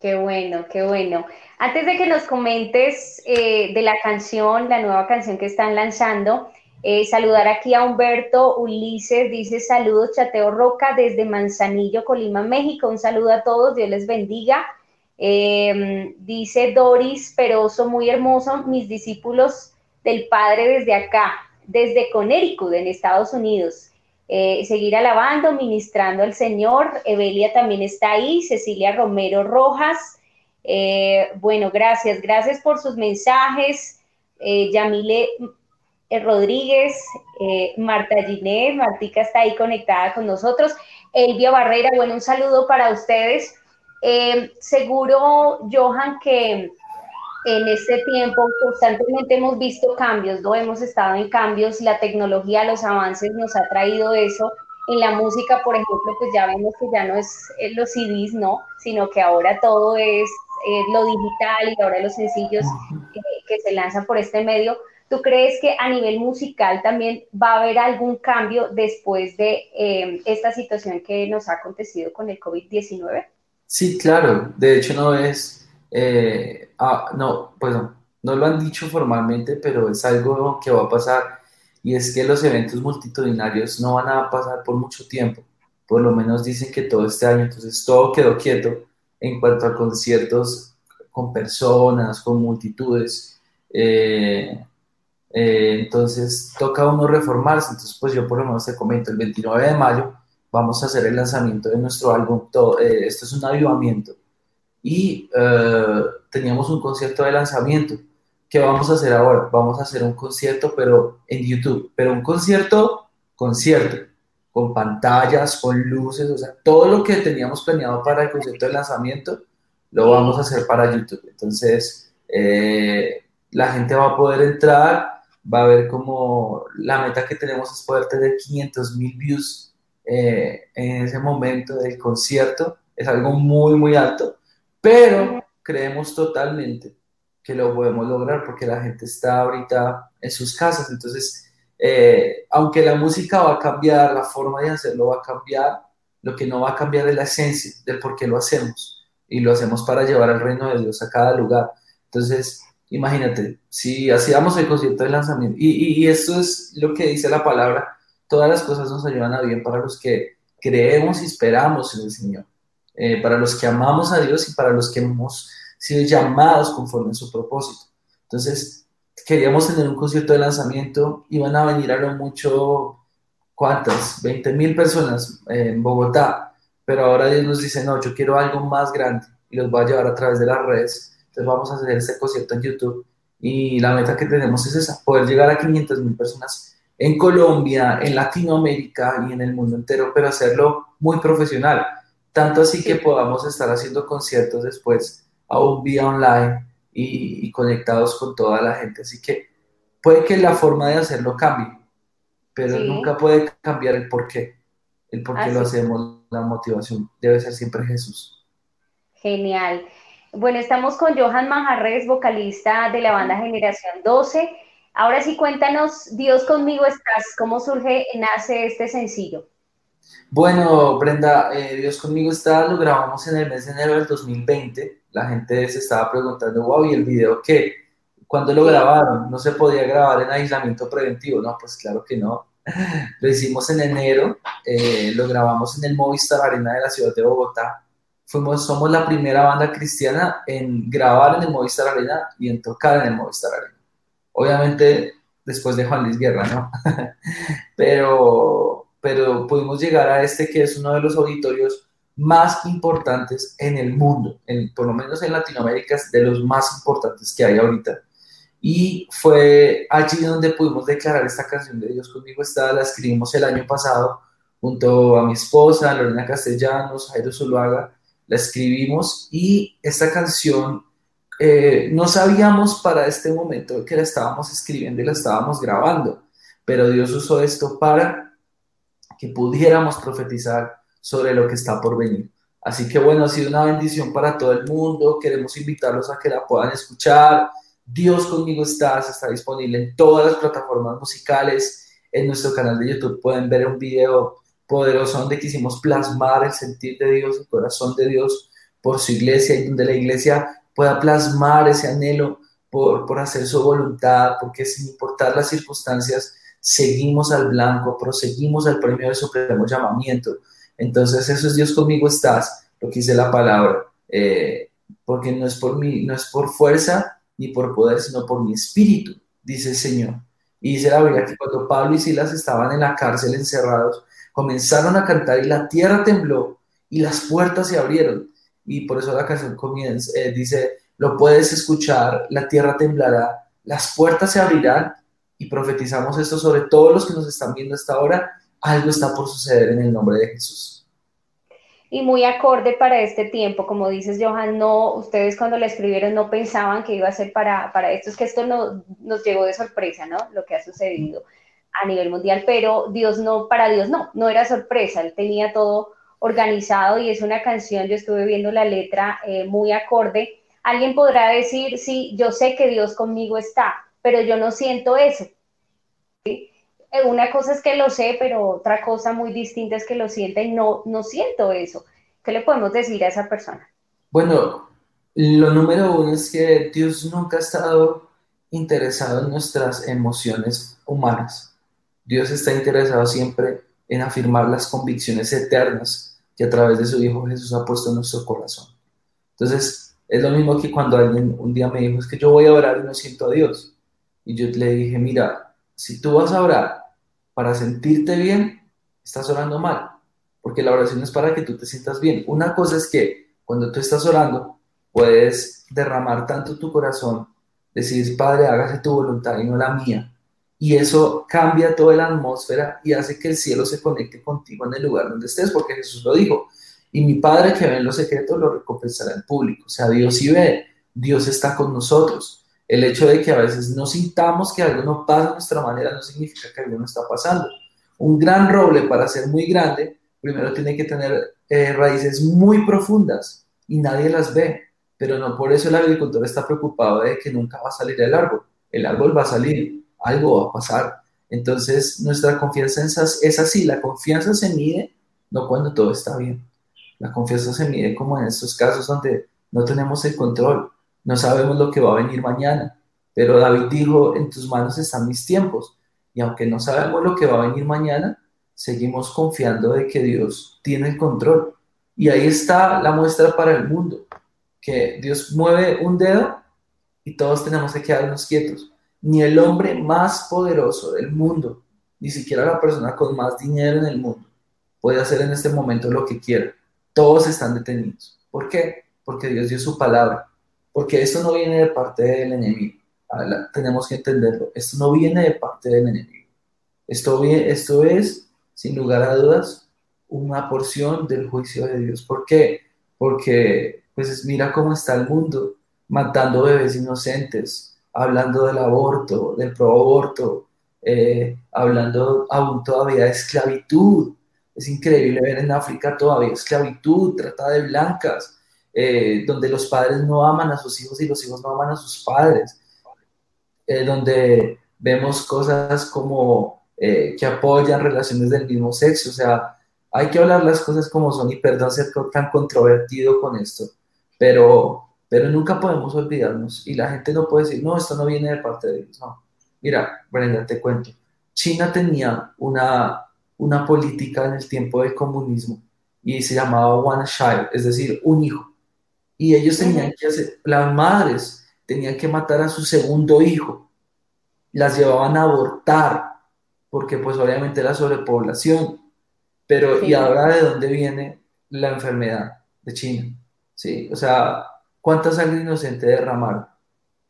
S1: Qué bueno, qué bueno. Antes de que nos comentes eh, de la canción, la nueva canción que están lanzando, eh, saludar aquí a Humberto Ulises, dice saludos Chateo Roca desde Manzanillo, Colima, México. Un saludo a todos, Dios les bendiga. Em, dice Doris Peroso, muy hermoso, mis discípulos del Padre desde acá, desde Connecticut, en Estados Unidos. Eh, seguir alabando, ministrando al Señor. Evelia también está ahí, Cecilia Romero Rojas. Eh, bueno, gracias, gracias por sus mensajes. Eh, Yamile Rodríguez, Marta Ginés, Martica está ahí conectada con nosotros. Elvia Barrera, bueno, un saludo para ustedes. seguro, Johan, que en este tiempo constantemente hemos visto cambios, ¿no? Hemos estado en cambios, la tecnología, los avances nos ha traído eso En la música, por ejemplo, pues ya vemos que ya no es eh, los CDs, ¿no? Sino que ahora todo es eh, lo digital y ahora los sencillos que se lanzan por este medio. ¿Tú crees que a nivel musical también va a haber algún cambio después de eh, esta situación que nos ha acontecido con el COVID-19?
S12: Sí, claro. De hecho, no es, eh, ah, no, pues no, no lo han dicho formalmente, pero es algo que va a pasar y es que los eventos multitudinarios no van a pasar por mucho tiempo. Por lo menos dicen que todo este año, entonces todo quedó quieto en cuanto a conciertos con personas, con multitudes. Eh, eh, entonces toca uno reformarse. Entonces, pues yo por lo menos te comento, el 29 de mayo vamos a hacer el lanzamiento de nuestro álbum. Todo, eh, esto es un avivamiento. Y eh, teníamos un concierto de lanzamiento. ¿Qué vamos a hacer ahora? Vamos a hacer un concierto, pero en YouTube. Pero un concierto, concierto, con pantallas, con luces, o sea, todo lo que teníamos planeado para el concierto de lanzamiento, lo vamos a hacer para YouTube. Entonces, la gente va a poder entrar, va a ver como la meta que tenemos es poder tener 500 mil views eh, en ese momento del concierto. Es algo muy, muy alto, pero creemos totalmente que lo podemos lograr porque la gente está ahorita en sus casas. Entonces, eh, aunque la música va a cambiar, la forma de hacerlo va a cambiar, lo que no va a cambiar es la esencia del por qué lo hacemos. Y lo hacemos para llevar el reino de Dios a cada lugar. Entonces, Imagínate, si hacíamos el concierto de lanzamiento, y, y, esto es lo que dice la palabra, todas las cosas nos ayudan a bien para los que creemos y esperamos en el Señor, eh, para los que amamos a Dios y para los que hemos sido llamados conforme a su propósito. Entonces, queríamos tener un concierto de lanzamiento, iban a venir a lo mucho, ¿cuántas? 20 mil personas en Bogotá, pero ahora Dios nos dice, no, yo quiero algo más grande y los voy a llevar a través de las redes entonces vamos a hacer este concierto en YouTube y la meta que tenemos es esa, poder llegar a 500 mil personas en Colombia, en Latinoamérica y en el mundo entero, pero hacerlo muy profesional. Tanto así que podamos estar haciendo conciertos después aún vía online y, conectados con toda la gente. Así que puede que la forma de hacerlo cambie, pero nunca puede cambiar el por qué. El por qué lo hacemos, la motivación debe ser siempre Jesús.
S1: Genial. Bueno, estamos con Johan Manjarres, vocalista de la banda Generación 12. Ahora sí, cuéntanos, Dios conmigo estás, ¿cómo surge, nace este sencillo?
S12: Bueno, Brenda, eh, Dios conmigo está, lo grabamos en el mes de enero del 2020. La gente se estaba preguntando, wow, ¿y el video qué? ¿Cuándo lo grabaron? ¿No se podía grabar en aislamiento preventivo? No, pues claro que no. Lo hicimos en enero, eh, lo grabamos en el Movistar Arena de la ciudad de Bogotá fuimos, somos la primera banda cristiana en grabar en el Movistar Arena y en tocar en el Movistar Arena. Obviamente después de Juan Luis Guerra, ¿no? pero, pero pudimos llegar a este que es uno de los auditorios más importantes en el mundo, en, por lo menos en Latinoamérica es de los más importantes que hay ahorita. Y fue allí donde pudimos declarar esta canción de Dios conmigo está, la escribimos el año pasado junto a mi esposa, Lorena Castellanos, Jairo Zuluaga, la escribimos y esta canción eh, no sabíamos para este momento que la estábamos escribiendo y la estábamos grabando, pero Dios usó esto para que pudiéramos profetizar sobre lo que está por venir. Así que bueno, ha sido una bendición para todo el mundo. Queremos invitarlos a que la puedan escuchar. Dios conmigo estás, está disponible en todas las plataformas musicales. En nuestro canal de YouTube pueden ver un video poderoso donde quisimos plasmar el sentir de Dios, el corazón de Dios por su iglesia y donde la iglesia pueda plasmar ese anhelo por, por hacer su voluntad, porque sin importar las circunstancias, seguimos al blanco, proseguimos al premio del supremo llamamiento. Entonces, eso es Dios conmigo estás, lo que dice la palabra, eh, porque no es por mí, no es por fuerza ni por poder, sino por mi espíritu, dice el Señor. Y dice la Biblia que cuando Pablo y Silas estaban en la cárcel encerrados, comenzaron a cantar y la tierra tembló y las puertas se abrieron. Y por eso la canción comienza, eh, dice, lo puedes escuchar, la tierra temblará, las puertas se abrirán y profetizamos esto sobre todos los que nos están viendo hasta ahora, algo está por suceder en el nombre de Jesús.
S1: Y muy acorde para este tiempo, como dices Johan, no, ustedes cuando la escribieron no pensaban que iba a ser para, para esto, es que esto no, nos llegó de sorpresa, ¿no? Lo que ha sucedido a nivel mundial, pero Dios no, para Dios no, no era sorpresa, él tenía todo organizado y es una canción, yo estuve viendo la letra eh, muy acorde. Alguien podrá decir, sí, yo sé que Dios conmigo está, pero yo no siento eso. Eh, una cosa es que lo sé, pero otra cosa muy distinta es que lo sienta y no, no siento eso. ¿Qué le podemos decir a esa persona?
S12: Bueno, lo número uno es que Dios nunca ha estado interesado en nuestras emociones humanas. Dios está interesado siempre en afirmar las convicciones eternas que a través de su Hijo Jesús ha puesto en nuestro corazón. Entonces, es lo mismo que cuando alguien un día me dijo, es que yo voy a orar y no siento a Dios. Y yo le dije, mira, si tú vas a orar para sentirte bien, estás orando mal, porque la oración es para que tú te sientas bien. Una cosa es que cuando tú estás orando, puedes derramar tanto tu corazón, decir, Padre, hágase tu voluntad y no la mía. Y eso cambia toda la atmósfera y hace que el cielo se conecte contigo en el lugar donde estés, porque Jesús lo dijo. Y mi Padre que ve en los secretos lo recompensará en público. O sea, Dios sí ve, Dios está con nosotros. El hecho de que a veces no sintamos que algo no pasa de nuestra manera no significa que algo no está pasando. Un gran roble para ser muy grande, primero tiene que tener eh, raíces muy profundas y nadie las ve. Pero no por eso el agricultor está preocupado de que nunca va a salir el árbol. El árbol va a salir, algo va a pasar. Entonces, nuestra confianza es así. La confianza se mide no cuando todo está bien. La confianza se mide como en estos casos donde no tenemos el control no sabemos lo que va a venir mañana, pero David dijo, en tus manos están mis tiempos. Y aunque no sabemos lo que va a venir mañana, seguimos confiando de que Dios tiene el control. Y ahí está la muestra para el mundo, que Dios mueve un dedo y todos tenemos que quedarnos quietos. Ni el hombre más poderoso del mundo, ni siquiera la persona con más dinero en el mundo, puede hacer en este momento lo que quiera. Todos están detenidos. ¿Por qué? Porque Dios dio su palabra porque esto no viene de parte del enemigo. tenemos que entenderlo. Esto no viene de parte del enemigo. Esto, esto es, sin lugar a dudas, una porción del juicio de Dios. ¿Por qué? Porque, pues mira cómo está el mundo, matando bebés inocentes, hablando del aborto, del pro-aborto, eh, hablando aún todavía de esclavitud. Es increíble ver en África todavía esclavitud, trata de blancas, eh, donde los padres no aman a sus hijos y los hijos no aman a sus padres, eh, donde vemos cosas como eh, que apoyan relaciones del mismo sexo, o sea, hay que hablar las cosas como son y perdón ser tan controvertido con esto, pero, pero nunca podemos olvidarnos y la gente no puede decir, no, esto no viene de parte de Dios, no. Mira, Brenda, te cuento, China tenía una, una política en el tiempo del comunismo y se llamaba One Child, es decir, un hijo. Y ellos tenían que hacer, las madres tenían que matar a su segundo hijo, las llevaban a abortar, porque pues obviamente la sobrepoblación. Pero, ¿y ahora de dónde viene la enfermedad de China? ¿Sí? O sea, ¿cuánta sangre inocente derramaron?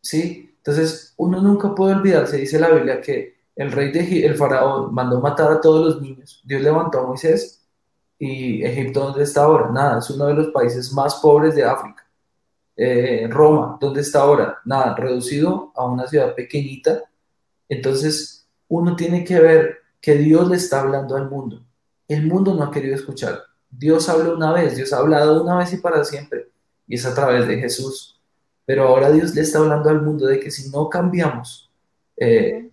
S12: ¿Sí? Entonces, uno nunca puede olvidarse, dice la Biblia, que el rey de el faraón mandó matar a todos los niños. Dios levantó a Moisés ¿Y Egipto dónde está ahora? Nada, es uno de los países más pobres de África. Eh, Roma, ¿dónde está ahora? Nada, reducido a una ciudad pequeñita. Entonces, uno tiene que ver que Dios le está hablando al mundo. El mundo no ha querido escuchar. Dios habló una vez, Dios ha hablado una vez y para siempre, y es a través de Jesús. Pero ahora Dios le está hablando al mundo de que si no cambiamos, eh,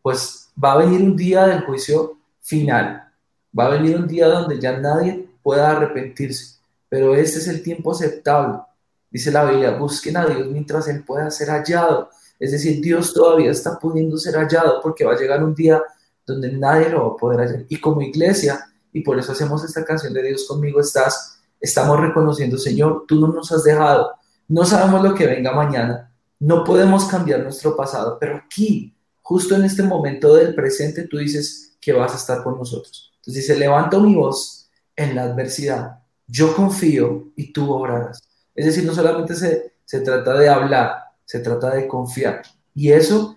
S12: pues va a venir un día del juicio final, Va a venir un día donde ya nadie pueda arrepentirse, pero este es el tiempo aceptable. Dice la Biblia, busquen a Dios mientras Él pueda ser hallado. Es decir, Dios todavía está pudiendo ser hallado porque va a llegar un día donde nadie lo va a poder hallar. Y como iglesia, y por eso hacemos esta canción de Dios conmigo estás, estamos reconociendo, Señor, tú no nos has dejado. No sabemos lo que venga mañana. No podemos cambiar nuestro pasado, pero aquí, justo en este momento del presente, tú dices que vas a estar con nosotros. Entonces dice, levanto mi voz en la adversidad, yo confío y tú obrarás. Es decir, no solamente se, se trata de hablar, se trata de confiar. Y eso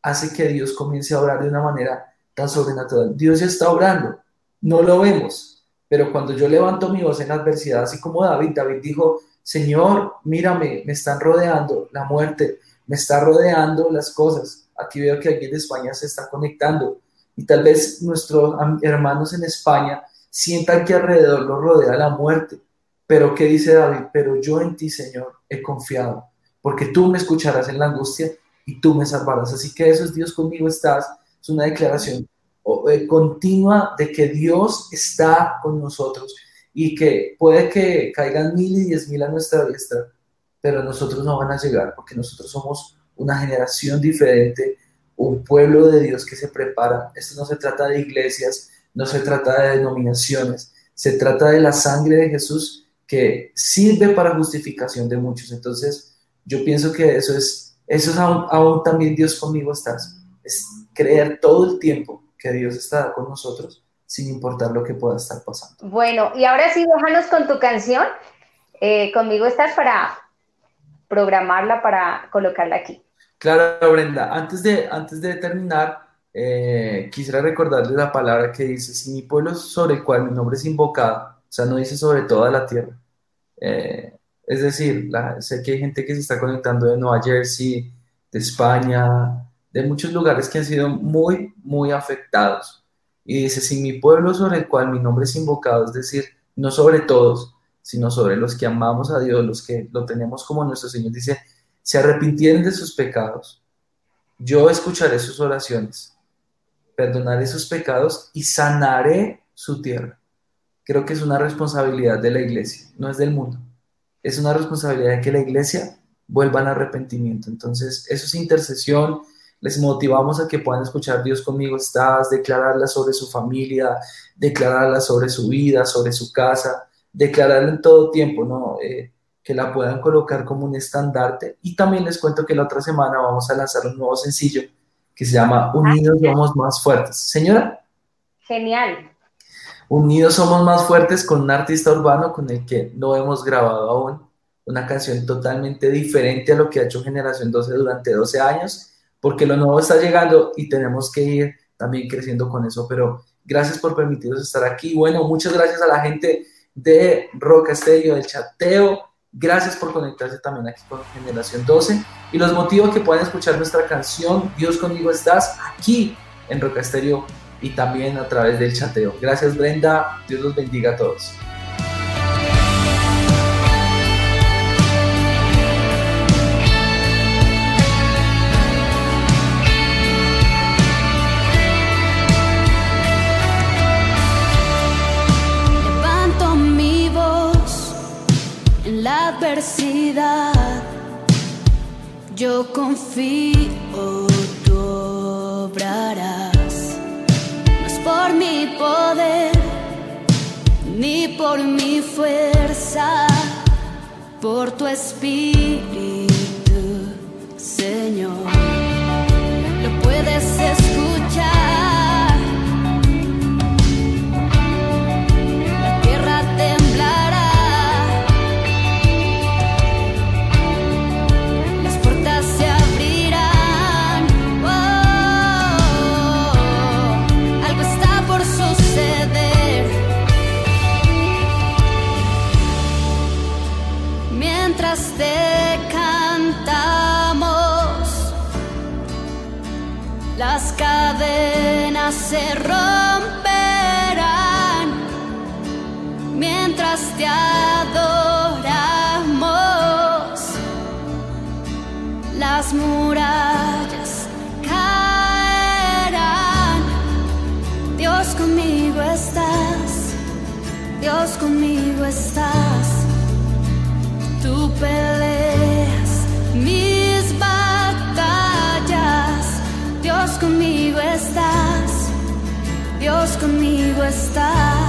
S12: hace que Dios comience a obrar de una manera tan sobrenatural. Dios ya está obrando, no lo vemos, pero cuando yo levanto mi voz en adversidad, así como David, David dijo, Señor, mírame, me están rodeando la muerte, me está rodeando las cosas. Aquí veo que alguien de España se está conectando. Y tal vez nuestros hermanos en España sientan que alrededor los rodea la muerte. Pero ¿qué dice David? Pero yo en ti, Señor, he confiado, porque tú me escucharás en la angustia y tú me salvarás. Así que eso es Dios conmigo estás. Es una declaración eh, continua de que Dios está con nosotros y que puede que caigan mil y diez mil a nuestra diestra, pero nosotros no van a llegar porque nosotros somos una generación diferente, un pueblo de Dios que se prepara. Esto no se trata de iglesias, no se trata de denominaciones, se trata de la sangre de Jesús que sirve para justificación de muchos. Entonces, yo pienso que eso es, eso es aún, aún también Dios conmigo estás. Es creer todo el tiempo que Dios está con nosotros sin importar lo que pueda estar pasando.
S1: Bueno, y ahora sí, déjanos con tu canción. Eh, conmigo estás para programarla, para colocarla aquí.
S12: Claro, Brenda. Antes de, antes de terminar, eh, quisiera recordarles la palabra que dice, si mi pueblo sobre el cual mi nombre es invocado, o sea, no dice sobre toda la tierra. Eh, es decir, sé que hay gente que se está conectando de Nueva Jersey, de España, de muchos lugares que han sido muy, muy afectados y dice, si mi pueblo sobre el cual mi nombre es invocado, es decir, no sobre todos, sino sobre los que amamos a Dios, los que lo tenemos como nuestro Señor, dice, se arrepintieron de sus pecados, yo escucharé sus oraciones, perdonaré sus pecados y sanaré su tierra. Creo que es una responsabilidad de la iglesia, no es del mundo. Es una responsabilidad de que la iglesia vuelva al arrepentimiento. Entonces, eso es intercesión, les motivamos a que puedan escuchar Dios conmigo estás, declararla sobre su familia, declararla sobre su vida, sobre su casa, declararla en todo tiempo, ¿no? Eh, que la puedan colocar como un estandarte. Y también les cuento que la otra semana vamos a lanzar un nuevo sencillo que se llama Unidos somos más fuertes. Señora.
S1: Genial.
S12: Unidos somos más fuertes con un artista urbano con el que no hemos grabado aún. Una canción totalmente diferente a lo que ha hecho Generación 12 durante 12 años porque lo nuevo está llegando y tenemos que ir también creciendo con eso. Pero gracias por permitirnos estar aquí. Bueno, muchas gracias a la gente de Roca Estéreo, del chateo. Gracias por conectarse también aquí con Generación 12 y los motivos que puedan escuchar nuestra canción Dios conmigo estás aquí en Roca Estéreo y también a través del chateo. Gracias Brenda, Dios los bendiga a todos.
S13: yo confío, ni por mi fuerza, por tu espíritu, Señor. Lo puedes escuchar. Se romperán mientras te adoramos. Las murallas caerán. Dios conmigo estás, Dios conmigo estás. Conmigo estás,